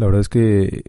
La verdad es que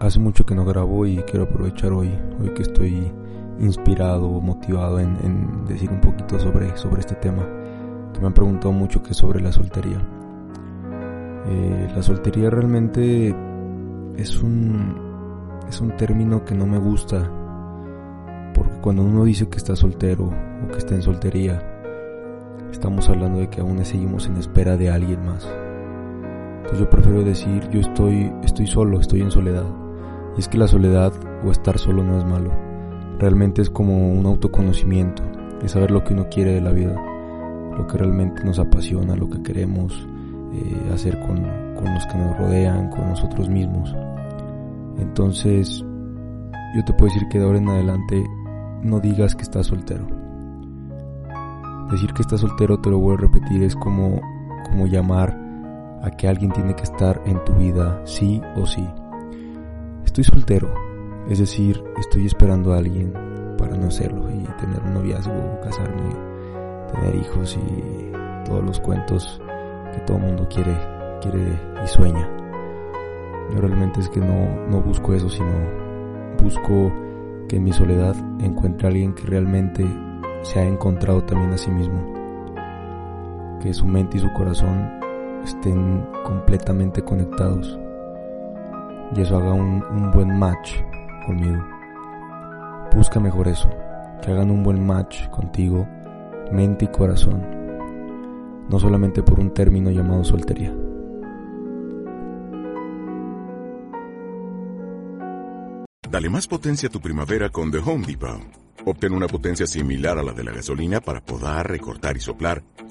hace mucho que no grabo y quiero aprovechar hoy, hoy que estoy inspirado, motivado en, decir un poquito sobre, sobre este tema, me han preguntado mucho que es sobre la soltería. Eh, la soltería realmente es un, es un término que no me gusta, porque cuando uno dice que está soltero o que está en soltería, estamos hablando de que aún seguimos en espera de alguien más yo prefiero decir yo estoy, estoy solo, estoy en soledad. Y es que la soledad o estar solo no es malo. Realmente es como un autoconocimiento, es saber lo que uno quiere de la vida, lo que realmente nos apasiona, lo que queremos eh, hacer con, con los que nos rodean, con nosotros mismos. Entonces, yo te puedo decir que de ahora en adelante no digas que estás soltero. Decir que estás soltero, te lo voy a repetir, es como, como llamar a que alguien tiene que estar en tu vida sí o sí. Estoy soltero, es decir, estoy esperando a alguien para no hacerlo y tener un noviazgo, casarme, tener hijos y todos los cuentos que todo el mundo quiere, quiere y sueña. Yo realmente es que no, no busco eso, sino busco que en mi soledad encuentre a alguien que realmente se ha encontrado también a sí mismo, que su mente y su corazón estén completamente conectados y eso haga un, buen match conmigo. Busca mejor eso, que hagan un buen match contigo, mente y corazón, no solamente por un término llamado soltería. Dale más potencia a tu primavera con The Home Depot. Obtén una potencia similar a la de la gasolina para podar, recortar y soplar